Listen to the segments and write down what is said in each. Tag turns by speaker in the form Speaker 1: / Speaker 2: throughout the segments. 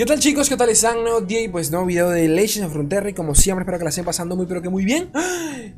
Speaker 1: ¿Qué tal chicos? ¿Qué tal están? Nuevo día y pues nuevo video de Legends of Frontera y como siempre espero que la estén pasando muy pero que muy bien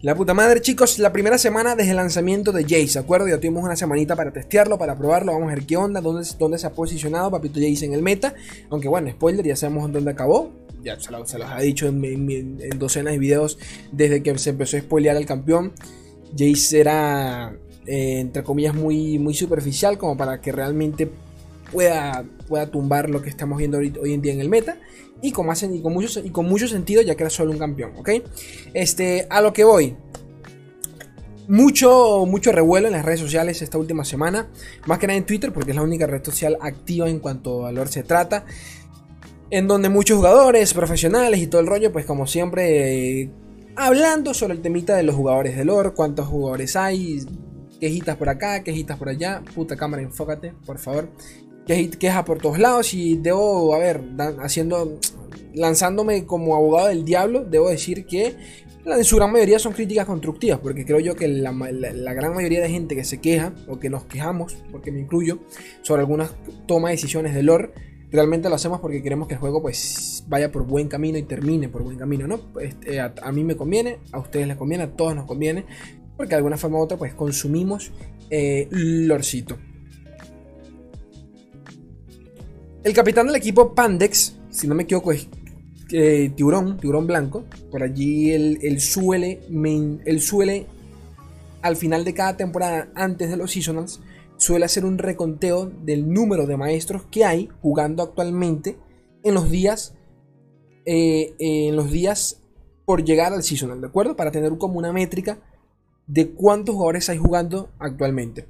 Speaker 1: La puta madre chicos, la primera semana desde el lanzamiento de Jace, ¿de acuerdo? Ya tuvimos una semanita para testearlo, para probarlo, vamos a ver qué onda, dónde, dónde se ha posicionado Papito Jace en el meta Aunque bueno, spoiler, ya sabemos dónde acabó Ya se, los ha dicho en, docenas de videos desde que se empezó a spoilear al campeón Jace era, eh, entre comillas, muy, muy superficial como para que realmente pueda, pueda tumbar lo que estamos viendo hoy, en día en el meta. Y con, y, con mucho, y con mucho sentido, ya que era solo un campeón, ¿ok? Este, a lo que voy. Mucho, mucho revuelo en las redes sociales esta última semana. Más que nada en Twitter, porque es la única red social activa en cuanto a lore se trata. En donde muchos jugadores, profesionales y todo el rollo, pues como siempre, hablando sobre el temita de los jugadores de lore, cuántos jugadores hay, quejitas por acá, quejitas por allá. Puta cámara, enfócate, por favor queja por todos lados y debo, a ver, haciendo, lanzándome como abogado del diablo, debo decir que en su gran mayoría son críticas constructivas, porque creo yo que la, gran mayoría de gente que se queja, o que nos quejamos, porque me incluyo, sobre algunas tomas de decisiones de lore, realmente lo hacemos porque queremos que el juego pues vaya por buen camino y termine por buen camino, ¿no? Este, a, mí me conviene, a ustedes les conviene, a todos nos conviene, porque de alguna forma u otra pues consumimos eh, lorcito. El capitán del equipo Pandex, si no me equivoco, es eh, Tiburón, Tiburón Blanco. Por allí él, suele, suele, al final de cada temporada, antes de los seasonals, suele hacer un reconteo del número de maestros que hay jugando actualmente en los días, eh, en los días por llegar al seasonal, ¿de acuerdo? Para tener como una métrica de cuántos jugadores hay jugando actualmente.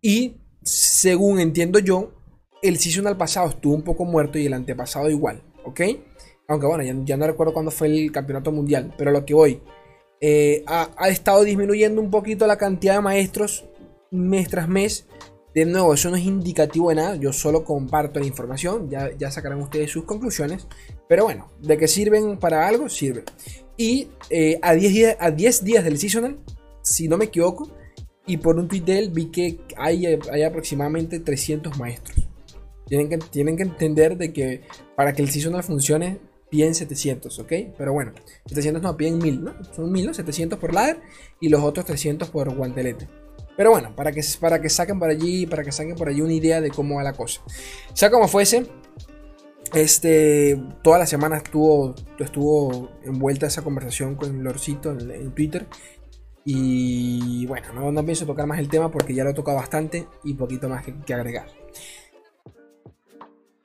Speaker 1: Y según entiendo yo, el seasonal pasado estuvo un poco muerto y el antepasado igual, ¿ok? Aunque bueno, ya, no recuerdo cuándo fue el campeonato mundial, pero lo que voy. Eh, ha, estado disminuyendo un poquito la cantidad de maestros mes tras mes. De nuevo, eso no es indicativo de nada, yo solo comparto la información, ya, sacarán ustedes sus conclusiones. Pero bueno, de que sirven para algo, sirven. Y eh, a 10 días, a 10 días del seasonal, si no me equivoco, y por un tweet de él vi que hay, hay aproximadamente 300 maestros. Tienen que, tienen que entender de que para que el seasonal funcione, piden 700, ¿ok? Pero bueno, 700 no, piden 1000, ¿no? Son 1000, ¿no? 700 por ladder y los otros 300 por guantelete. Pero bueno, para que, para que saquen por allí, para que saquen por allí una idea de cómo va la cosa. Sea como fuese, este, toda la semana estuvo, estuvo envuelta esa conversación con Lorcito en, Twitter. Y bueno, no, no, pienso tocar más el tema porque ya lo he tocado bastante y poquito más que agregar.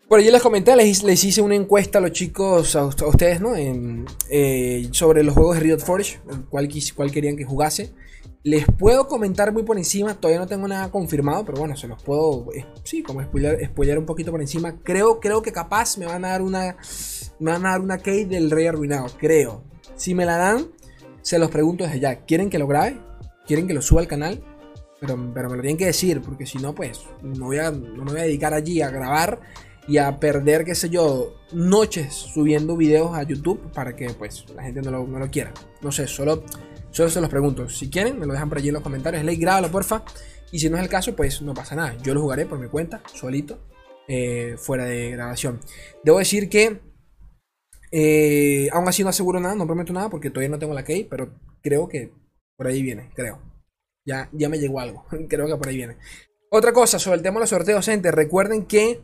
Speaker 1: Por allí les comenté, les, hice una encuesta a los chicos, a, ustedes, ¿no? Eh, sobre los juegos de Riot Forge, cuál, cuál querían que jugase. Les puedo comentar muy por encima, todavía no tengo nada confirmado, pero bueno, se los puedo, eh, sí, como spoiler, un poquito por encima. Creo, creo que capaz me van a dar una, me van a dar una key del Rey Arruinado, creo. Si me la dan, se los pregunto desde ya. ¿Quieren que lo grabe? ¿Quieren que lo suba al canal? Pero, pero me lo tienen que decir, porque si no, pues no, voy a, no me voy a dedicar allí a grabar y a perder, qué sé yo, noches subiendo videos a YouTube para que pues la gente no lo, quiera. No sé, solo, solo se los pregunto. Si quieren, me lo dejan por allí en los comentarios. Ley, grábalo, porfa. Y si no es el caso, pues no pasa nada. Yo lo jugaré por mi cuenta, solito, eh, fuera de grabación. Debo decir que eh, aún así no aseguro nada, no prometo nada porque todavía no tengo la key, pero creo que por ahí viene, creo. Ya, ya me llegó algo, creo que por ahí viene. Otra cosa sobre el tema de los sorteos, gente, recuerden que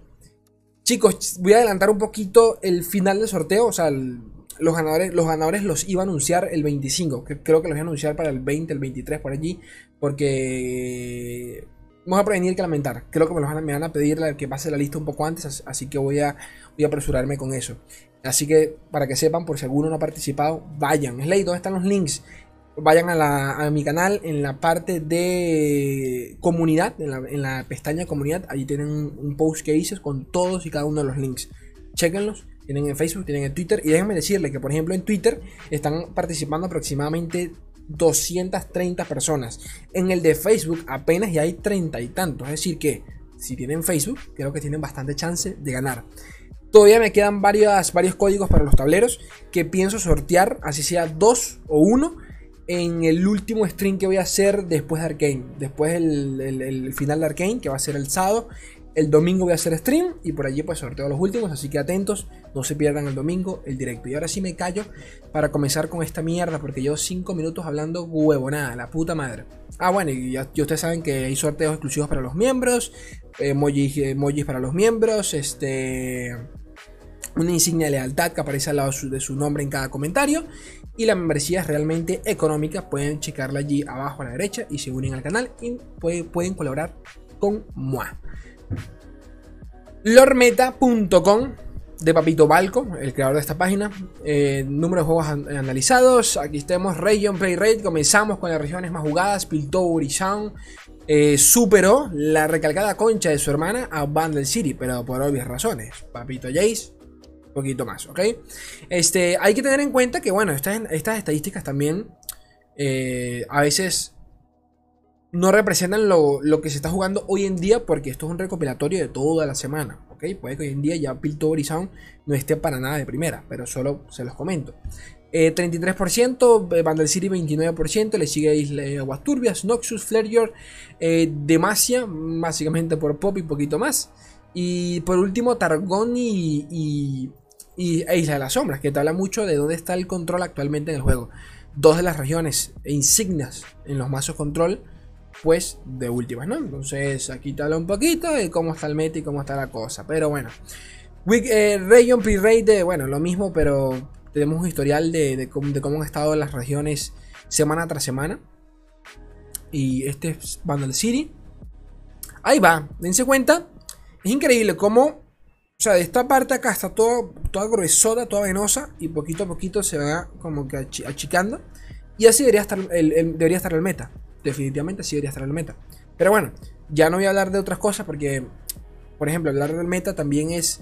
Speaker 1: Chicos, voy a adelantar un poquito el final del sorteo. O sea, los, ganadores, los ganadores los iba a anunciar el 25. creo que los voy a anunciar para el 20, el 23 por allí. Porque vamos a prevenir que lamentar. Creo que me, van, me van a pedir que pase la lista un poco antes. Así que voy a, voy a apresurarme con eso. Así que para que sepan, por si alguno no ha participado, vayan. Slay, ¿dónde están los links? Vayan a, mi canal en la parte de comunidad, en la, pestaña comunidad, allí tienen un, post que hice con todos y cada uno de los links. Chequenlos, tienen en Facebook, tienen en Twitter y déjenme decirle que por ejemplo en Twitter están participando aproximadamente 230 personas. En el de Facebook apenas ya hay 30 y tantos, es decir que si tienen Facebook, creo que tienen bastante chance de ganar. Todavía me quedan varios códigos para los tableros que pienso sortear, así sea dos o uno en el último stream que voy a hacer después de Arkane. Después el, el, final de Arkane, que va a ser el sábado. El domingo voy a hacer stream y por allí pues sorteo los últimos, así que atentos, no se pierdan el domingo el directo. Y ahora sí me callo para comenzar con esta mierda porque llevo 5 minutos hablando huevonada, la puta madre. Ah, bueno, y ya, ustedes saben que hay sorteos exclusivos para los miembros, emojis, emojis para los miembros, este una insignia de lealtad que aparece al lado de su nombre en cada comentario. Y la membresía es realmente económica. Pueden checarla allí abajo a la derecha y se unen al canal y pueden colaborar con MOA. Lormeta.com de Papito Balco, el creador de esta página. Eh, número de juegos analizados. Aquí tenemos Region Play Rate. Comenzamos con las regiones más jugadas. Piltover y Sound. Eh, superó la recalcada concha de su hermana a Bundle City, pero por obvias razones. Papito Jace, poquito más, ¿ok? Este, hay que tener en cuenta que, bueno, estas, estas estadísticas también eh, a veces no representan lo, que se está jugando hoy en día porque esto es un recopilatorio de toda la semana. ¿ok? Puede que hoy en día ya Piltover y Sound no esté para nada de primera, pero solo se los comento. 33%, eh, Vandal City 29%, le sigue Isla Aguasturbias, Noxus, Flare eh, Demacia, básicamente por Pop y poquito más. Y por último, Targón y, e Isla de las Sombras, que te habla mucho de dónde está el control actualmente en el juego. Dos de las regiones e insignias en los mazos control pues de últimas, ¿no? Entonces aquí te habla un poquito de cómo está el meta y cómo está la cosa. Pero bueno. Week, eh, Region Pre-Rate, bueno, lo mismo, pero tenemos un historial de, cómo, han estado las regiones semana tras semana. Y este es Bundle City. Ahí va, dense cuenta. Es increíble cómo, sea, de esta parte acá está todo, toda gruesota, toda venosa. Y poquito a poquito se va como que achicando. Y así debería estar debería estar el meta definitivamente sí debería estar el meta. Pero bueno, ya no voy a hablar de otras cosas porque, por ejemplo, hablar del meta también es...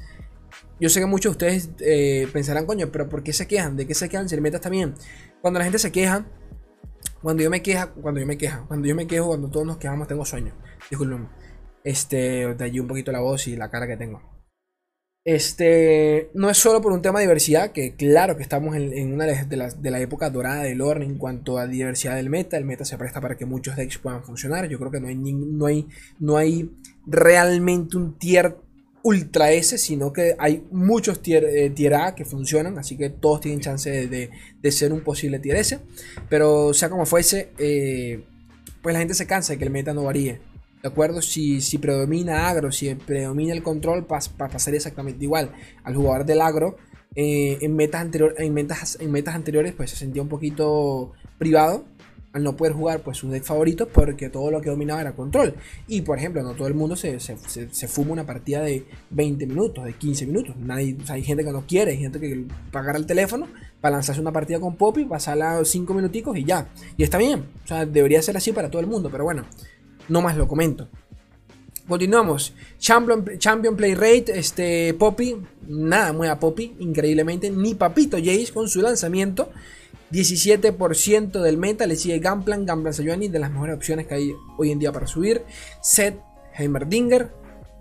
Speaker 1: Yo sé que muchos de ustedes eh, pensarán, coño, pero ¿por qué se quejan? ¿De qué se quejan si el meta está bien? Cuando la gente se queja, cuando yo me queja, cuando yo me queja, cuando yo me quejo, cuando todos nos quejamos, tengo sueño. Disculpen. Este, allí un poquito la voz y la cara que tengo. Este, no es solo por un tema de diversidad, que claro que estamos en, una de las, de la época dorada del Lore en cuanto a diversidad del meta. El meta se presta para que muchos decks puedan funcionar. Yo creo que no hay, no hay, no hay realmente un tier ultra S, sino que hay muchos tier, eh, A que funcionan, así que todos tienen chance de, ser un posible tier S. Pero sea como fuese, eh, pues la gente se cansa de que el meta no varíe. ¿De acuerdo? Si, si predomina agro, si predomina el control, va a pasar exactamente igual. Al jugador del agro, eh, en, metas anterior, en, metas, en metas anteriores, pues se sentía un poquito privado al no poder jugar pues su deck favorito porque todo lo que dominaba era control. Y por ejemplo, no todo el mundo se, fuma una partida de 20 minutos, de 15 minutos. Nadie, hay gente que no quiere, hay gente que pagar el teléfono para lanzarse una partida con Poppy, pasarla 5 minuticos y ya. Y está bien, o sea, debería ser así para todo el mundo, pero bueno, no más lo comento. Continuamos. Champion, Champion Play Rate, este Poppy, nada muy a Poppy, increíblemente, ni Papito Jace con su lanzamiento. 17% del meta, le sigue Gunplan, Gunplan Sayuani, de las mejores opciones que hay hoy en día para subir. Seth, Heimerdinger,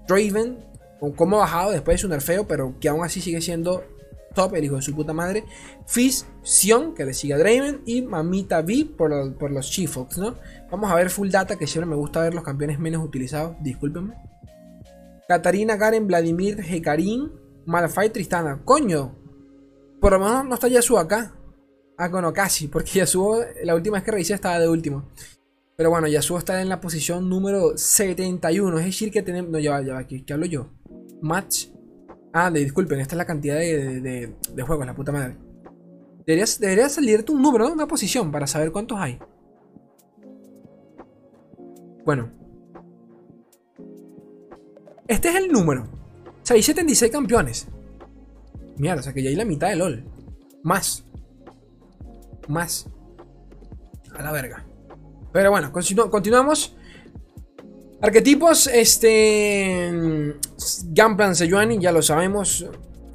Speaker 1: Draven, ha bajado después de su nerfeo, pero que aún así sigue siendo top, el hijo de su puta madre. Fizz, Sion, que le sigue a Draven, y Mamita V por, por los Chiefs, ¿no? Vamos a ver full data, que siempre me gusta ver los campeones menos utilizados, discúlpenme. Katarina, Garen, Vladimir, Hekarin, Malphite, Tristana. ¡Coño! Por lo menos no está Yasuo acá. Ah, bueno, casi, porque Yasuo, la última vez que revisé estaba de último. Pero bueno, Yasuo está en la posición número 71. Es decir, que tenemos. No, ya va, ya va, ¿qué, hablo yo? Match. Ah, disculpen, esta es la cantidad de, juegos, la puta madre. Deberías, debería salirte un número, una posición, para saber cuántos hay. Bueno. Este es el número. O sea, hay 76 campeones. Mierda, o sea que ya hay la mitad de LOL. Más. Más. A la verga. Pero bueno, continuamos. Arquetipos, este... Gunplan Sejuani, ya lo sabemos.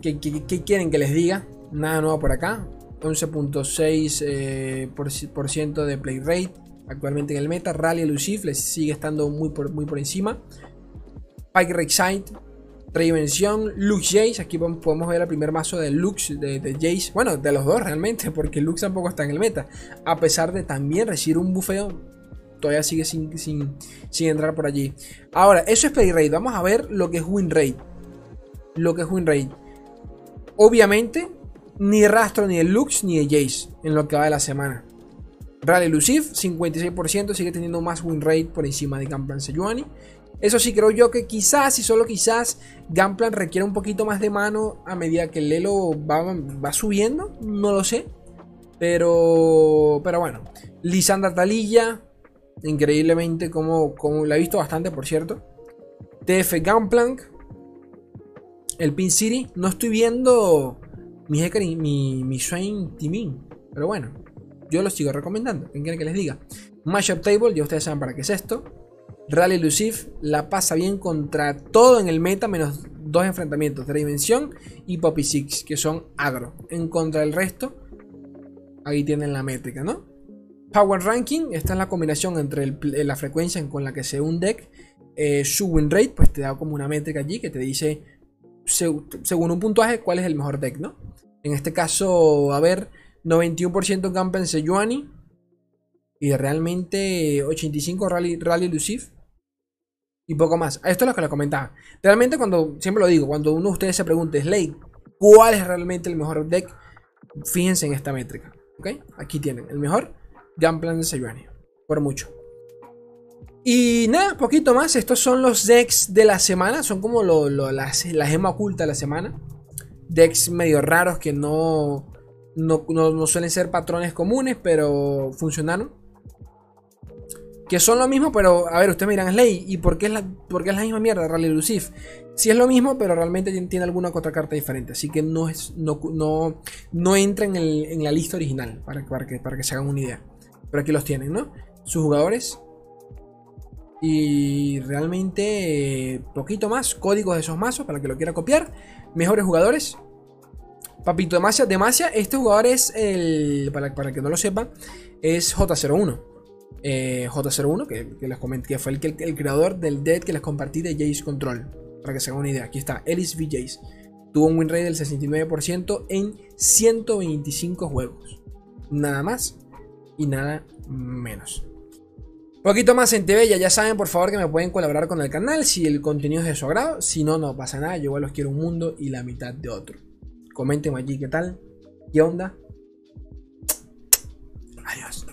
Speaker 1: ¿Qué, quieren que les diga? Nada nuevo por acá. 11.6% eh, por ciento de play rate actualmente en el meta. Rally Elusive les sigue estando muy por, muy por encima. Pike Rek'Sai, Reinvención, Lux Jace. Aquí podemos ver el primer mazo de Lux, de, de, Jace. Bueno, de los dos realmente, porque Lux tampoco está en el meta. A pesar de también recibir un bufeo todavía sigue sin, sin, sin entrar por allí. Ahora, eso es play rate. Vamos a ver lo que es win rate. Lo que es win rate. Obviamente, ni rastro ni de Lux ni de Jace en lo que va de la semana. Rally Lucif, 56%, sigue teniendo más win rate por encima de Gunplan Sejuani. Eso sí, creo yo que quizás y solo quizás Gunplan requiere un poquito más de mano a medida que el Lelo va, subiendo. No lo sé. Pero, pero bueno. Lisandra Talilla, increíblemente como, como la he visto bastante, por cierto. TF Gunplank. El Pin City. No estoy viendo mi Hekari, mi, mi Swain Timin. Pero bueno, yo lo sigo recomendando. ¿Quién quiere que les diga? Mashup Table, ya ustedes saben para qué es esto. Rally Lucif la pasa bien contra todo en el meta, menos dos enfrentamientos Dimensión y Poppy Six, que son agro. En contra del resto, ahí tienen la métrica, ¿no? Power Ranking, esta es la combinación entre la frecuencia con la que se un deck, eh, su win rate, pues te da como una métrica allí que te dice, según un puntaje, cuál es el mejor deck, ¿no? En este caso, a ver, 91% Gampen Sejuani. Y realmente 85 Rally, Rally Lucif. Y poco más. Esto es lo que les comentaba. Realmente cuando, siempre lo digo, cuando uno de ustedes se pregunte, Slay, ¿cuál es realmente el mejor deck? Fíjense en esta métrica. ¿Ok? Aquí tienen el mejor Gunplan de Sejuani. Por mucho. Y nada, poquito más. Estos son los decks de la semana. Son como lo, la gema oculta de la semana. Decks medio raros que no, no, suelen ser patrones comunes, pero funcionaron. Que son lo mismo, pero a ver, ustedes miran, Slay, ¿y por qué es la, es la misma mierda Rally Lucif? Sí es lo mismo, pero realmente tiene, alguna otra carta diferente, así que no, es, no, no, entra en, la lista original, para, para, que, para que se hagan una idea. Pero aquí los tienen, ¿no? Sus jugadores. Y realmente poquito más, códigos de esos mazos para que lo quiera copiar. Mejores jugadores, Papito Demacia, Demacia, este jugador es el, para, para que no lo sepan, es J01. Eh, J01, que, les comenté, que fue el, el, creador del dead que les compartí de Jace Control. Para que se hagan una idea, aquí está, Ellis V. Tuvo un win rate del 69% en 125 juegos. Nada más y nada menos. Poquito más en TV, ya, saben por favor que me pueden colaborar con el canal si el contenido es de su agrado. Si no, no pasa nada, yo igual los quiero un mundo y la mitad de otro. Comenten allí qué tal, qué onda. Adiós.